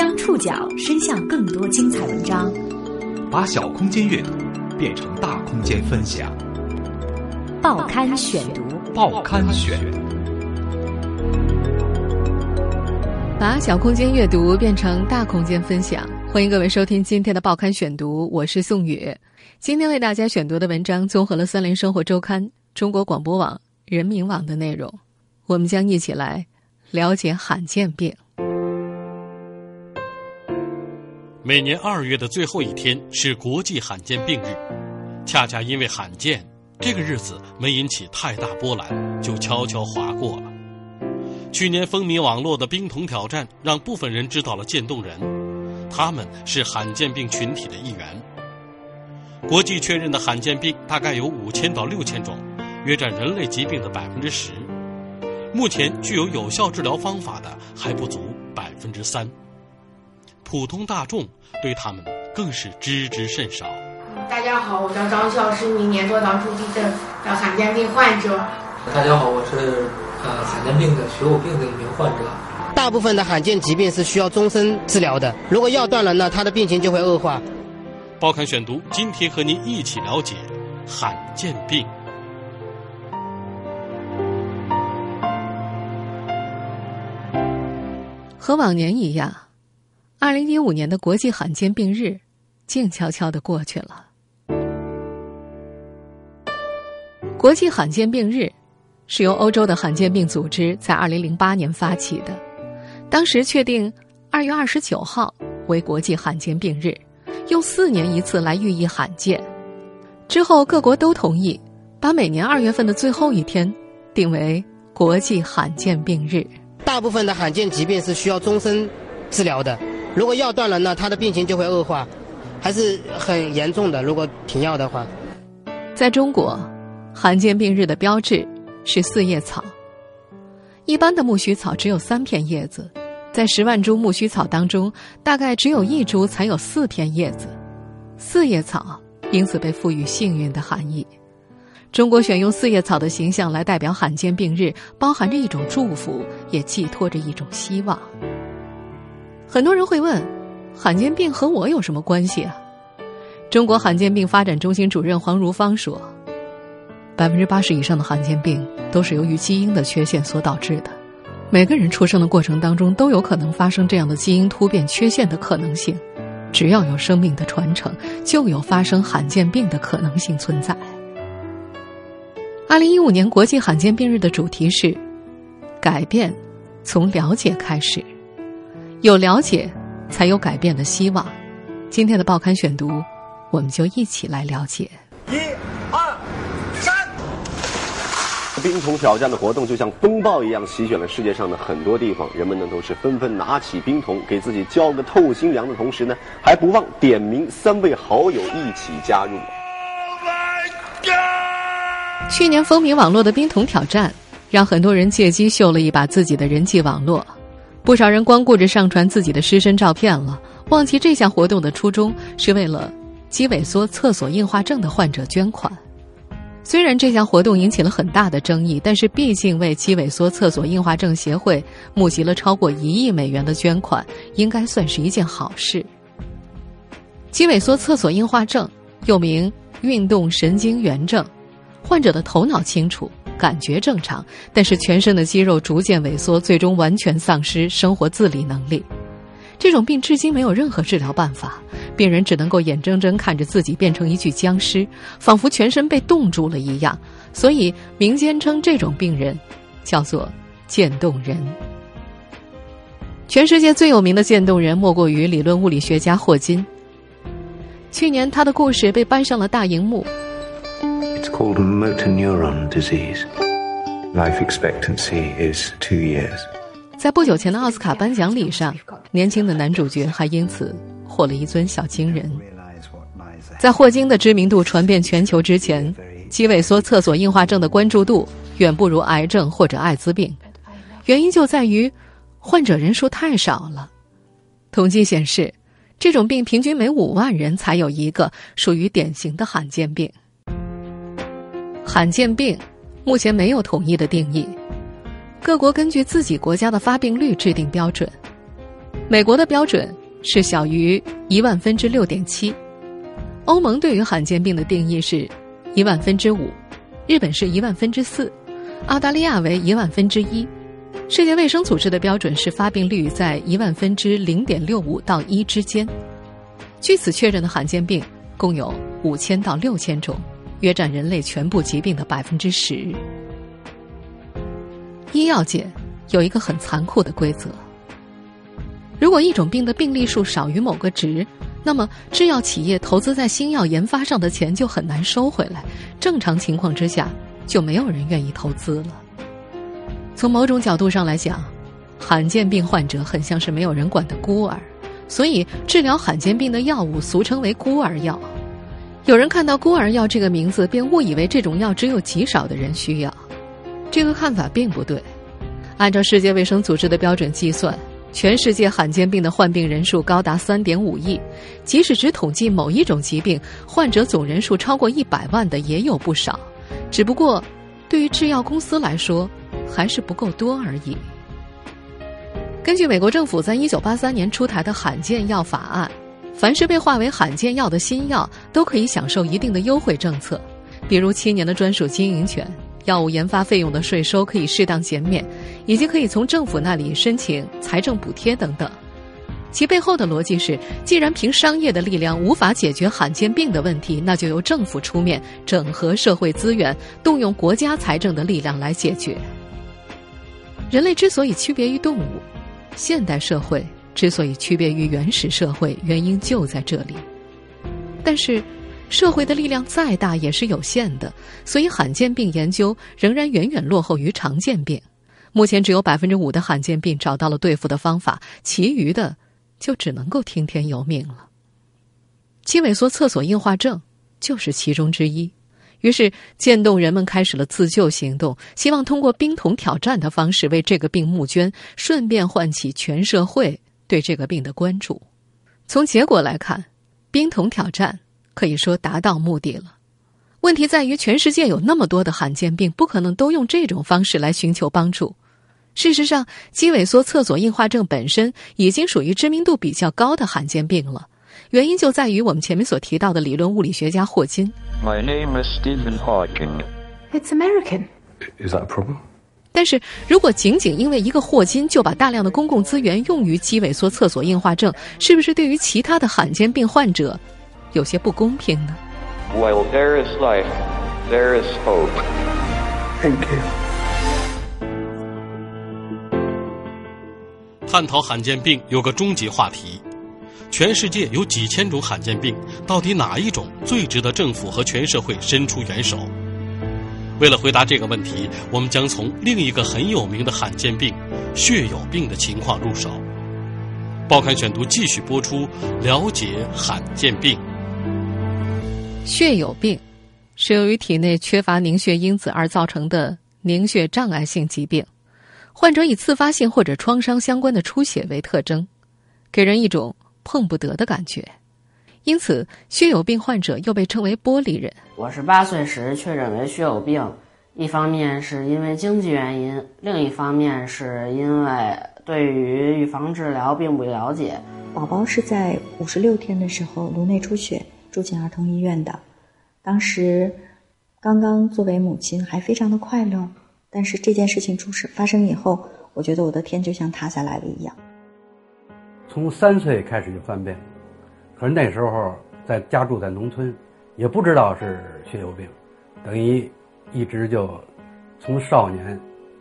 将触角伸向更多精彩文章，把小空间阅读变成大空间分享。报刊选读，报刊选，把小空间阅读变成大空间分享。欢迎各位收听今天的报刊选读，我是宋宇。今天为大家选读的文章综合了《三联生活周刊》、中国广播网、人民网的内容，我们将一起来了解罕见病。每年二月的最后一天是国际罕见病日，恰恰因为罕见，这个日子没引起太大波澜，就悄悄划过了。去年风靡网络的冰桶挑战，让部分人知道了渐冻人，他们是罕见病群体的一员。国际确认的罕见病大概有五千到六千种，约占人类疾病的百分之十。目前具有有效治疗方法的还不足百分之三。普通大众对他们更是知之甚少。大家好，我叫张笑，是一名年多囊出地症的罕见病患者。大家好，我是呃罕见病的血友病的一名患者。大部分的罕见疾病是需要终身治疗的，如果药断了，那他的病情就会恶化。报刊选读，今天和您一起了解罕见病。和往年一样。二零一五年的国际罕见病日，静悄悄的过去了。国际罕见病日是由欧洲的罕见病组织在二零零八年发起的，当时确定二月二十九号为国际罕见病日，用四年一次来寓意罕见。之后各国都同意把每年二月份的最后一天定为国际罕见病日。大部分的罕见疾病是需要终身治疗的。如果药断了，那他的病情就会恶化，还是很严重的。如果停药的话，在中国，罕见病日的标志是四叶草。一般的苜蓿草只有三片叶子，在十万株苜蓿草当中，大概只有一株才有四片叶子。四叶草因此被赋予幸运的含义。中国选用四叶草的形象来代表罕见病日，包含着一种祝福，也寄托着一种希望。很多人会问，罕见病和我有什么关系啊？中国罕见病发展中心主任黄如芳说：“百分之八十以上的罕见病都是由于基因的缺陷所导致的。每个人出生的过程当中都有可能发生这样的基因突变缺陷的可能性。只要有生命的传承，就有发生罕见病的可能性存在。”二零一五年国际罕见病日的主题是“改变从了解开始”。有了解，才有改变的希望。今天的报刊选读，我们就一起来了解。一、二、三。冰桶挑战的活动就像风暴一样席卷了世界上的很多地方，人们呢都是纷纷拿起冰桶，给自己浇个透心凉的同时呢，还不忘点名三位好友一起加入。去年风靡网络的冰桶挑战，让很多人借机秀了一把自己的人际网络。不少人光顾着上传自己的湿身照片了，忘记这项活动的初衷是为了肌萎缩厕所硬化症的患者捐款。虽然这项活动引起了很大的争议，但是毕竟为肌萎缩厕所硬化症协会募集了超过一亿美元的捐款，应该算是一件好事。肌萎缩厕所硬化症又名运动神经元症，患者的头脑清楚。感觉正常，但是全身的肌肉逐渐萎缩，最终完全丧失生活自理能力。这种病至今没有任何治疗办法，病人只能够眼睁睁看着自己变成一具僵尸，仿佛全身被冻住了一样。所以民间称这种病人叫做“渐冻人”。全世界最有名的渐冻人莫过于理论物理学家霍金。去年他的故事被搬上了大荧幕。Called motor neuron disease. Life expectancy is two years. 在不久前的奥斯卡颁奖礼上，年轻的男主角还因此获了一尊小金人。在霍金的知名度传遍全球之前，肌萎缩厕所硬化症的关注度远不如癌症或者艾滋病。原因就在于患者人数太少了。统计显示，这种病平均每五万人才有一个，属于典型的罕见病。罕见病目前没有统一的定义，各国根据自己国家的发病率制定标准。美国的标准是小于一万分之六点七，欧盟对于罕见病的定义是一万分之五，日本是一万分之四，澳大利亚为一万分之一。世界卫生组织的标准是发病率在一万分之零点六五到一之间。据此确认的罕见病共有五千到六千种，约占人类全部疾病的百分之十。医药界有一个很残酷的规则：如果一种病的病例数少于某个值，那么制药企业投资在新药研发上的钱就很难收回来。正常情况之下，就没有人愿意投资了。从某种角度上来讲，罕见病患者很像是没有人管的孤儿，所以治疗罕见病的药物俗称为孤儿药。有人看到“孤儿药”这个名字，便误以为这种药只有极少的人需要。这个看法并不对。按照世界卫生组织的标准计算，全世界罕见病的患病人数高达三点五亿。即使只统计某一种疾病，患者总人数超过一百万的也有不少。只不过，对于制药公司来说，还是不够多而已。根据美国政府在一九八三年出台的罕见药法案，凡是被划为罕见药的新药都可以享受一定的优惠政策，比如七年的专属经营权、药物研发费用的税收可以适当减免，以及可以从政府那里申请财政补贴等等。其背后的逻辑是，既然凭商业的力量无法解决罕见病的问题，那就由政府出面整合社会资源，动用国家财政的力量来解决。人类之所以区别于动物，现代社会之所以区别于原始社会，原因就在这里。但是，社会的力量再大也是有限的，所以罕见病研究仍然远远落后于常见病。目前只有百分之五的罕见病找到了对付的方法，其余的就只能够听天由命了。肌萎缩厕所硬化症就是其中之一。于是，渐冻人们开始了自救行动，希望通过冰桶挑战的方式为这个病募捐，顺便唤起全社会对这个病的关注。从结果来看，冰桶挑战可以说达到目的了。问题在于，全世界有那么多的罕见病，不可能都用这种方式来寻求帮助。事实上，肌萎缩厕所硬化症本身已经属于知名度比较高的罕见病了。原因就在于我们前面所提到的理论物理学家霍金。My name is Stephen Hawking. It's American. Is that a problem? 但是如果仅仅因为一个霍金就把大量的公共资源用于肌萎缩厕所硬化症，是不是对于其他的罕见病患者有些不公平呢？While there is life, there is hope. Thank you. 探讨罕见病有个终极话题。全世界有几千种罕见病，到底哪一种最值得政府和全社会伸出援手？为了回答这个问题，我们将从另一个很有名的罕见病——血友病的情况入手。报刊选读继续播出，了解罕见病。血友病是由于体内缺乏凝血因子而造成的凝血障碍性疾病，患者以自发性或者创伤相关的出血为特征，给人一种。碰不得的感觉，因此血友病患者又被称为“玻璃人”。我是八岁时确诊为血友病，一方面是因为经济原因，另一方面是因为对于预防治疗并不了解。宝宝是在五十六天的时候颅内出血住进儿童医院的，当时刚刚作为母亲还非常的快乐，但是这件事情出事发生以后，我觉得我的天就像塌下来了一样。从三岁开始就犯病，可是那时候在家住在农村，也不知道是血友病，等于一直就从少年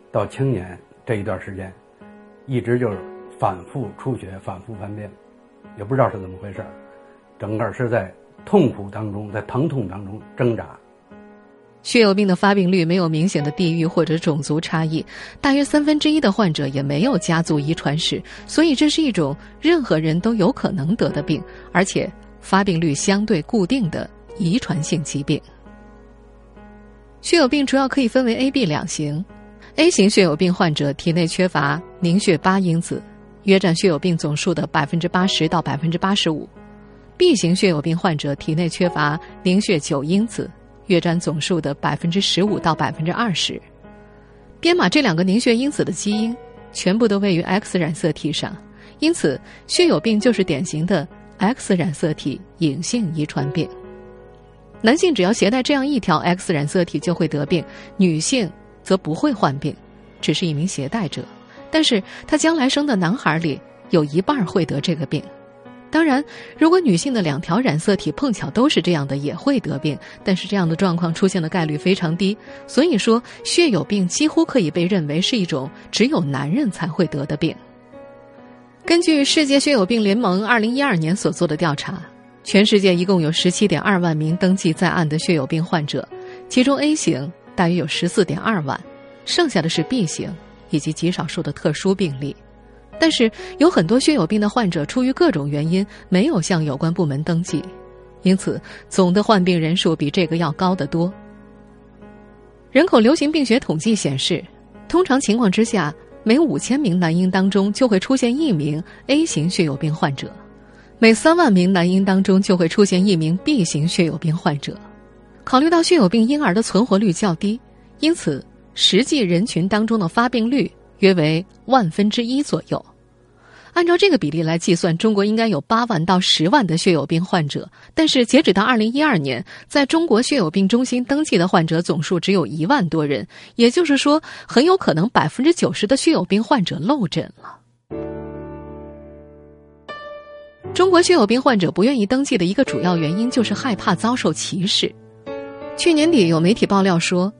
到青年这一段时间，一直就是反复出血、反复犯病，也不知道是怎么回事整个是在痛苦当中，在疼痛当中挣扎。血友病的发病率没有明显的地域或者种族差异，大约三分之一的患者也没有家族遗传史，所以这是一种任何人都有可能得的病，而且发病率相对固定的遗传性疾病。血友病主要可以分为 A、B 两型，A 型血友病患者体内缺乏凝血八因子，约占血友病总数的百分之八十到百分之八十五；B 型血友病患者体内缺乏凝血九因子。约占总数的百分之十五到百分之二十。编码这两个凝血因子的基因全部都位于 X 染色体上，因此，血友病就是典型的 X 染色体隐性遗传病。男性只要携带这样一条 X 染色体就会得病，女性则不会患病，只是一名携带者。但是他将来生的男孩里有一半会得这个病。当然，如果女性的两条染色体碰巧都是这样的，也会得病。但是这样的状况出现的概率非常低。所以说，血友病几乎可以被认为是一种只有男人才会得的病。根据世界血友病联盟二零一二年所做的调查，全世界一共有十七点二万名登记在案的血友病患者，其中 A 型大约有十四点二万，剩下的是 B 型以及极少数的特殊病例。但是有很多血友病的患者出于各种原因没有向有关部门登记，因此总的患病人数比这个要高得多。人口流行病学统计显示，通常情况之下，每五千名男婴当中就会出现一名 A 型血友病患者，每三万名男婴当中就会出现一名 B 型血友病患者。考虑到血友病婴儿的存活率较低，因此实际人群当中的发病率。约为万分之一左右，按照这个比例来计算，中国应该有八万到十万的血友病患者。但是截止到二零一二年，在中国血友病中心登记的患者总数只有一万多人，也就是说，很有可能百分之九十的血友病患者漏诊了。中国血友病患者不愿意登记的一个主要原因就是害怕遭受歧视。去年底有媒体爆料说。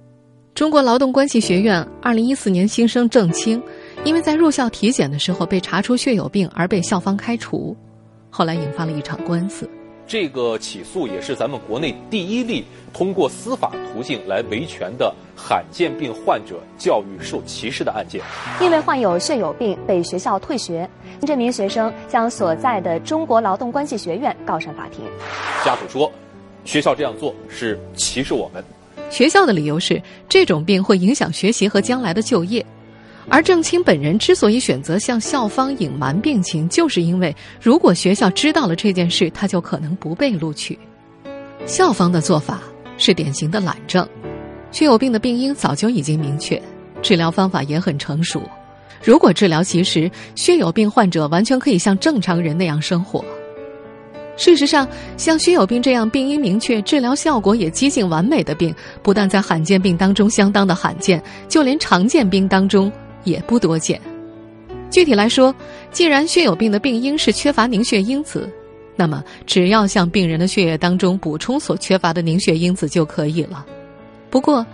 中国劳动关系学院二零一四年新生郑清，因为在入校体检的时候被查出血友病而被校方开除，后来引发了一场官司。这个起诉也是咱们国内第一例通过司法途径来维权的罕见病患者教育受歧视的案件。因为患有血友病被学校退学，这名学生将所在的中国劳动关系学院告上法庭。家属说，学校这样做是歧视我们。学校的理由是，这种病会影响学习和将来的就业，而郑清本人之所以选择向校方隐瞒病情，就是因为如果学校知道了这件事，他就可能不被录取。校方的做法是典型的懒政，血友病的病因早就已经明确，治疗方法也很成熟。如果治疗及时，血友病患者完全可以像正常人那样生活。事实上，像血友病这样病因明确、治疗效果也接近完美的病，不但在罕见病当中相当的罕见，就连常见病当中也不多见。具体来说，既然血友病的病因是缺乏凝血因子，那么只要向病人的血液当中补充所缺乏的凝血因子就可以了。不过，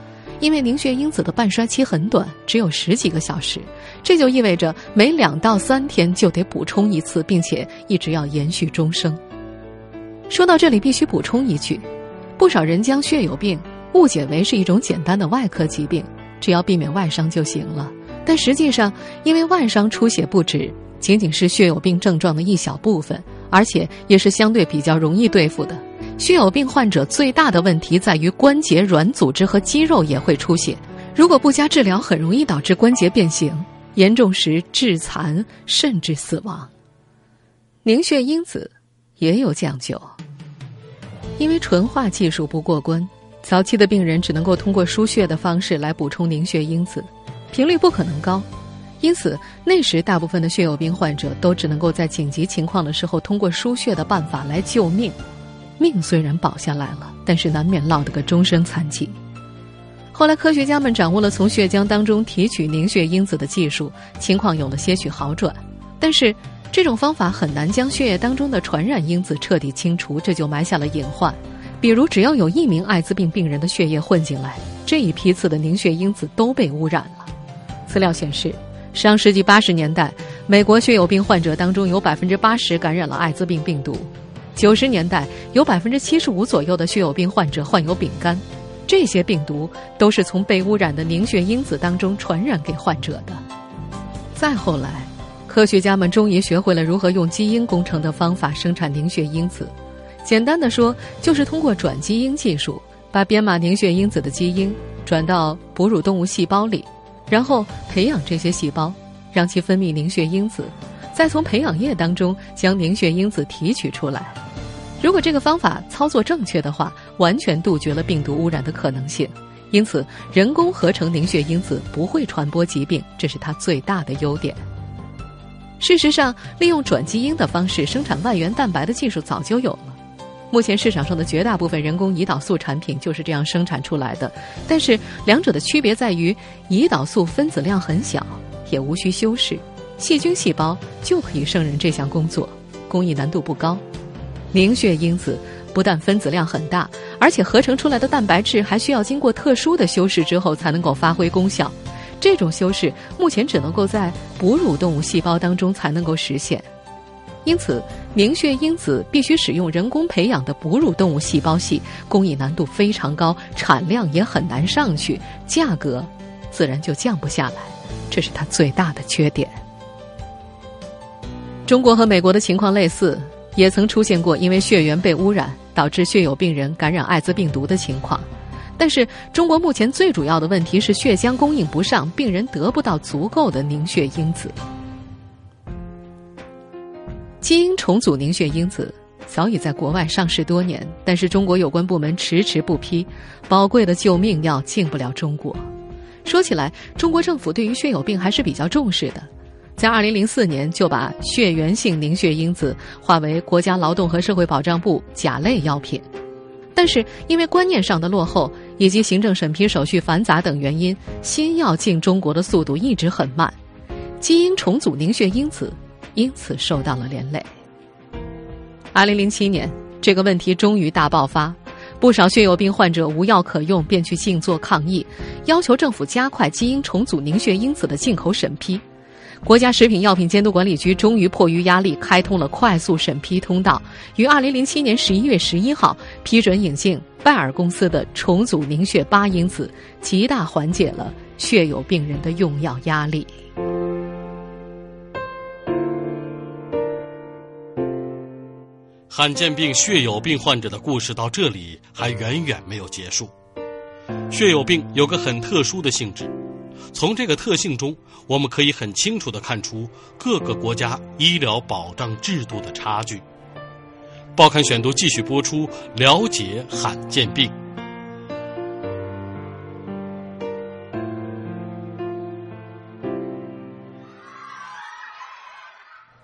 因为凝血因子的半衰期很短，只有十几个小时，这就意味着每两到三天就得补充一次，并且一直要延续终生。说到这里，必须补充一句：不少人将血友病误解为是一种简单的外科疾病，只要避免外伤就行了。但实际上，因为外伤出血不止，仅仅是血友病症状的一小部分，而且也是相对比较容易对付的。血友病患者最大的问题在于关节软组织和肌肉也会出血，如果不加治疗，很容易导致关节变形，严重时致残甚至死亡。凝血因子也有讲究。因为纯化技术不过关，早期的病人只能够通过输血的方式来补充凝血因子，频率不可能高，因此那时大部分的血友病患者都只能够在紧急情况的时候通过输血的办法来救命。命虽然保下来了，但是难免落得个终身残疾。后来科学家们掌握了从血浆当中提取凝血因子的技术，情况有了些许好转，但是。这种方法很难将血液当中的传染因子彻底清除，这就埋下了隐患。比如，只要有一名艾滋病病人的血液混进来，这一批次的凝血因子都被污染了。资料显示，上世纪八十年代，美国血友病患者当中有百分之八十感染了艾滋病病毒；九十年代，有百分之七十五左右的血友病患者患有丙肝，这些病毒都是从被污染的凝血因子当中传染给患者的。再后来。科学家们终于学会了如何用基因工程的方法生产凝血因子。简单的说，就是通过转基因技术，把编码凝血因子的基因转到哺乳动物细胞里，然后培养这些细胞，让其分泌凝血因子，再从培养液当中将凝血因子提取出来。如果这个方法操作正确的话，完全杜绝了病毒污染的可能性。因此，人工合成凝血因子不会传播疾病，这是它最大的优点。事实上，利用转基因的方式生产外源蛋白的技术早就有了。目前市场上的绝大部分人工胰岛素产品就是这样生产出来的。但是，两者的区别在于，胰岛素分子量很小，也无需修饰，细菌细胞就可以胜任这项工作，工艺难度不高。凝血因子不但分子量很大，而且合成出来的蛋白质还需要经过特殊的修饰之后才能够发挥功效。这种修饰目前只能够在哺乳动物细胞当中才能够实现，因此凝血因子必须使用人工培养的哺乳动物细胞系，工艺难度非常高，产量也很难上去，价格自然就降不下来，这是它最大的缺点。中国和美国的情况类似，也曾出现过因为血源被污染导致血友病人感染艾滋病毒的情况。但是，中国目前最主要的问题是血浆供应不上，病人得不到足够的凝血因子。基因重组凝血因子早已在国外上市多年，但是中国有关部门迟迟不批，宝贵的救命药进不了中国。说起来，中国政府对于血友病还是比较重视的，在二零零四年就把血源性凝血因子划为国家劳动和社会保障部甲类药品。但是因为观念上的落后以及行政审批手续繁杂等原因，新药进中国的速度一直很慢，基因重组凝血因子因此受到了连累。二零零七年，这个问题终于大爆发，不少血友病患者无药可用，便去静坐抗议，要求政府加快基因重组凝血因子的进口审批。国家食品药品监督管理局终于迫于压力，开通了快速审批通道，于二零零七年十一月十一号批准引进拜耳公司的重组凝血八因子，极大缓解了血友病人的用药压力。罕见病血友病患者的故事到这里还远远没有结束。血友病有个很特殊的性质。从这个特性中，我们可以很清楚地看出各个国家医疗保障制度的差距。报刊选读继续播出，了解罕见病。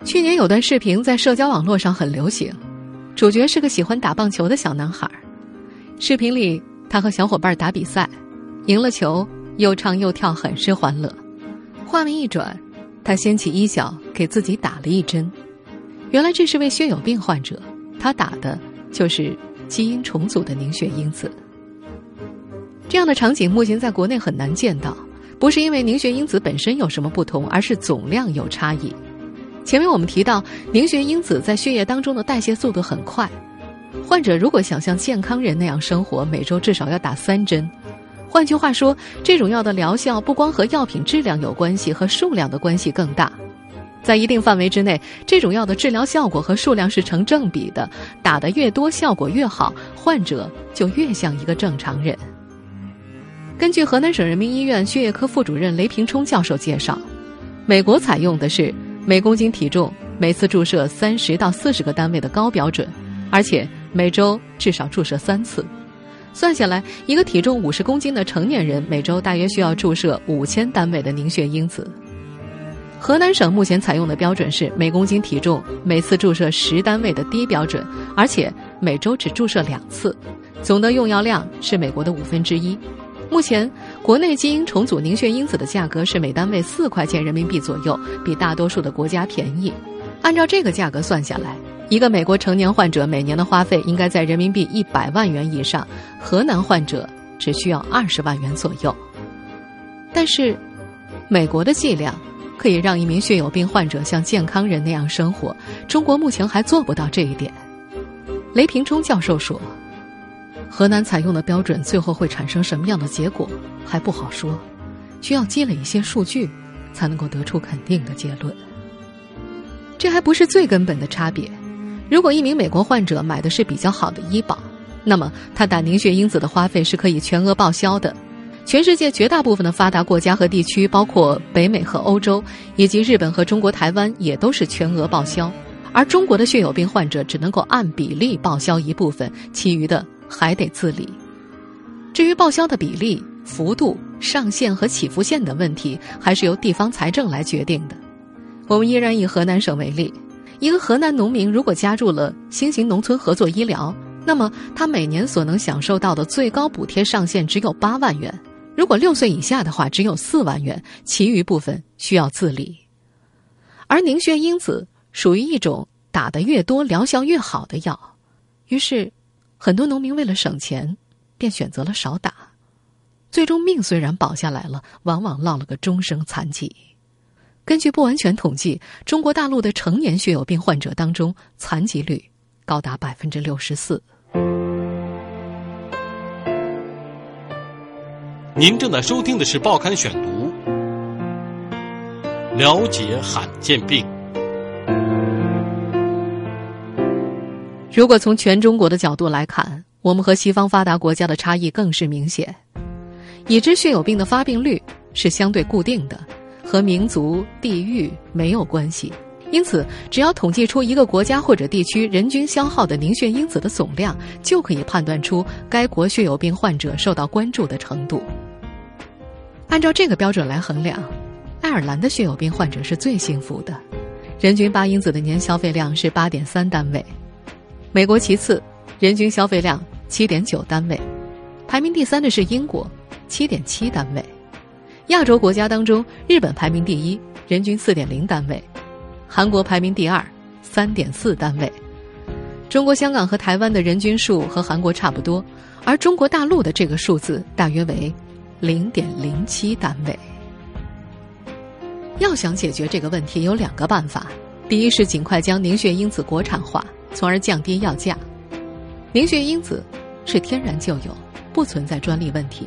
去年有段视频在社交网络上很流行，主角是个喜欢打棒球的小男孩。视频里，他和小伙伴打比赛，赢了球。又唱又跳，很是欢乐。画面一转，他掀起衣角，给自己打了一针。原来这是位血友病患者，他打的就是基因重组的凝血因子。这样的场景目前在国内很难见到，不是因为凝血因子本身有什么不同，而是总量有差异。前面我们提到，凝血因子在血液当中的代谢速度很快，患者如果想像健康人那样生活，每周至少要打三针。换句话说，这种药的疗效不光和药品质量有关系，和数量的关系更大。在一定范围之内，这种药的治疗效果和数量是成正比的，打得越多，效果越好，患者就越像一个正常人。根据河南省人民医院血液科副主任雷平冲教授介绍，美国采用的是每公斤体重每次注射三十到四十个单位的高标准，而且每周至少注射三次。算下来，一个体重五十公斤的成年人每周大约需要注射五千单位的凝血因子。河南省目前采用的标准是每公斤体重每次注射十单位的低标准，而且每周只注射两次，总的用药量是美国的五分之一。目前国内基因重组凝血因子的价格是每单位四块钱人民币左右，比大多数的国家便宜。按照这个价格算下来。一个美国成年患者每年的花费应该在人民币一百万元以上，河南患者只需要二十万元左右。但是，美国的剂量可以让一名血友病患者像健康人那样生活，中国目前还做不到这一点。雷平忠教授说：“河南采用的标准最后会产生什么样的结果还不好说，需要积累一些数据，才能够得出肯定的结论。这还不是最根本的差别。”如果一名美国患者买的是比较好的医保，那么他打凝血因子的花费是可以全额报销的。全世界绝大部分的发达国家和地区，包括北美和欧洲，以及日本和中国台湾，也都是全额报销。而中国的血友病患者只能够按比例报销一部分，其余的还得自理。至于报销的比例、幅度、上限和起伏线等问题，还是由地方财政来决定的。我们依然以河南省为例，一个河南农民如果加入了新型农村合作医疗，那么他每年所能享受到的最高补贴上限只有八万元。如果六岁以下的话，只有四万元，其余部分需要自理。而凝血因子属于一种打得越多疗效越好的药，于是很多农民为了省钱，便选择了少打。最终命虽然保下来了，往往落了个终生残疾。根据不完全统计，中国大陆的成年血友病患者当中，残疾率高达百分之六十四。您正在收听的是《报刊选读》，了解罕见病。如果从全中国的角度来看，我们和西方发达国家的差异更是明显。已知血友病的发病率是相对固定的，和民族、地域没有关系。因此，只要统计出一个国家或者地区人均消耗的凝血因子的总量，就可以判断出该国血友病患者受到关注的程度。按照这个标准来衡量，爱尔兰的血友病患者是最幸福的，人均八因子的年消费量是八点三单位；美国其次，人均消费量七点九单位；排名第三的是英国，七点七单位。亚洲国家当中，日本排名第一，人均四点零单位。韩国排名第二，三点四单位。中国香港和台湾的人均数和韩国差不多，而中国大陆的这个数字大约为零点零七单位。要想解决这个问题，有两个办法：第一是尽快将凝血因子国产化，从而降低药价。凝血因子是天然就有，不存在专利问题。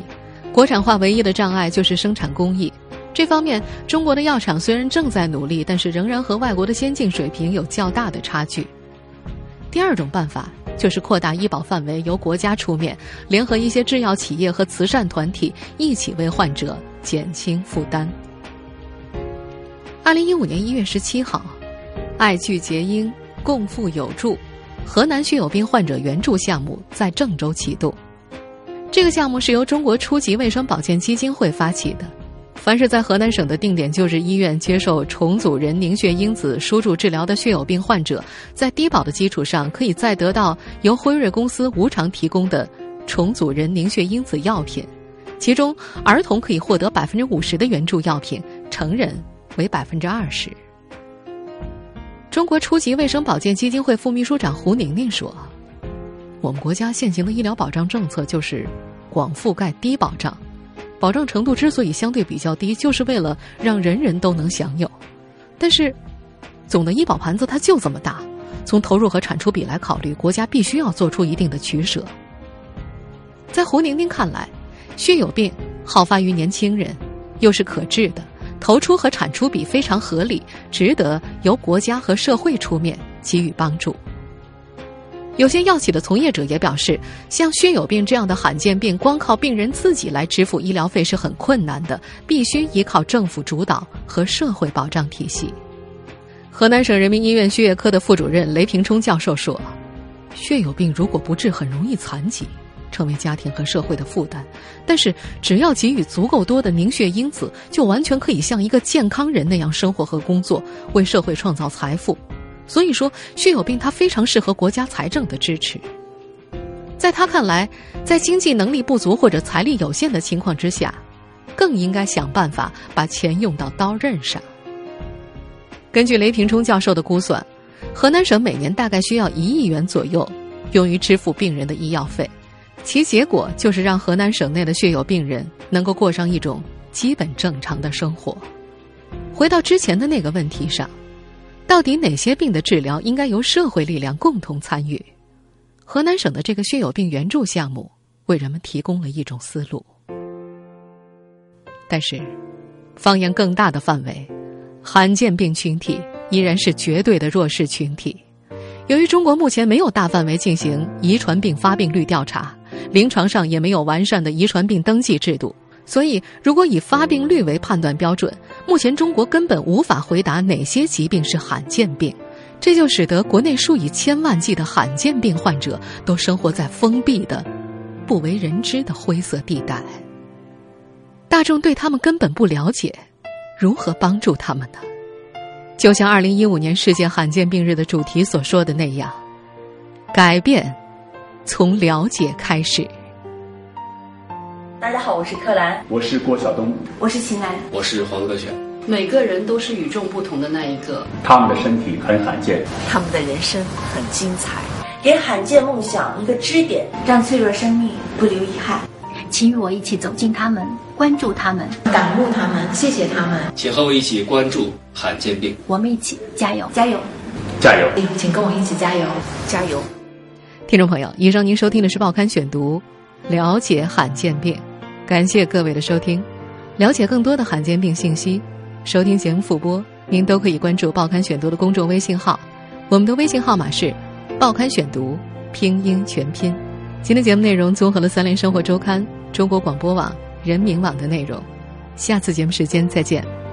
国产化唯一的障碍就是生产工艺。这方面，中国的药厂虽然正在努力，但是仍然和外国的先进水平有较大的差距。第二种办法就是扩大医保范围，由国家出面，联合一些制药企业和慈善团体一起为患者减轻负担。二零一五年一月十七号，爱聚结英，共赴有助，河南血友病患者援助项目在郑州启动。这个项目是由中国初级卫生保健基金会发起的。凡是在河南省的定点救治医院接受重组人凝血因子输注治疗的血友病患者，在低保的基础上，可以再得到由辉瑞公司无偿提供的重组人凝血因子药品，其中儿童可以获得百分之五十的援助药品，成人为百分之二十。中国初级卫生保健基金会副秘书长胡宁宁说：“我们国家现行的医疗保障政策就是广覆盖低保障。”保障程度之所以相对比较低，就是为了让人人都能享有。但是，总的医保盘子它就这么大，从投入和产出比来考虑，国家必须要做出一定的取舍。在胡宁宁看来，血友病好发于年轻人，又是可治的，投出和产出比非常合理，值得由国家和社会出面给予帮助。有些药企的从业者也表示，像血友病这样的罕见病，光靠病人自己来支付医疗费是很困难的，必须依靠政府主导和社会保障体系。河南省人民医院血液科的副主任雷平冲教授说：“血友病如果不治，很容易残疾，成为家庭和社会的负担；但是只要给予足够多的凝血因子，就完全可以像一个健康人那样生活和工作，为社会创造财富。”所以说，血友病它非常适合国家财政的支持。在他看来，在经济能力不足或者财力有限的情况之下，更应该想办法把钱用到刀刃上。根据雷平冲教授的估算，河南省每年大概需要一亿元左右用于支付病人的医药费，其结果就是让河南省内的血友病人能够过上一种基本正常的生活。回到之前的那个问题上。到底哪些病的治疗应该由社会力量共同参与？河南省的这个血友病援助项目为人们提供了一种思路。但是，放眼更大的范围，罕见病群体依然是绝对的弱势群体。由于中国目前没有大范围进行遗传病发病率调查，临床上也没有完善的遗传病登记制度。所以，如果以发病率为判断标准，目前中国根本无法回答哪些疾病是罕见病，这就使得国内数以千万计的罕见病患者都生活在封闭的、不为人知的灰色地带。大众对他们根本不了解，如何帮助他们呢？就像二零一五年世界罕见病日的主题所说的那样，改变从了解开始。大家好，我是柯蓝，我是郭晓东，我是秦岚，我是黄格选。每个人都是与众不同的那一个，他们的身体很罕见，他们的人生很精彩。给罕见梦想一个支点，让脆弱生命不留遗憾。请与我一起走进他们，关注他们，感悟他们，谢谢他们。请和我一起关注罕见病，我们一起加油，加油，加油！请跟我一起加油，加油！听众朋友，以上您收听的是《报刊选读》，了解罕见病。感谢各位的收听。了解更多的罕见病信息，收听节目复播，您都可以关注《报刊选读》的公众微信号，我们的微信号码是。报刊选读，拼音全拼。今天节目内容综合了三联生活周刊、中国广播网、人民网的内容。下次节目时间再见。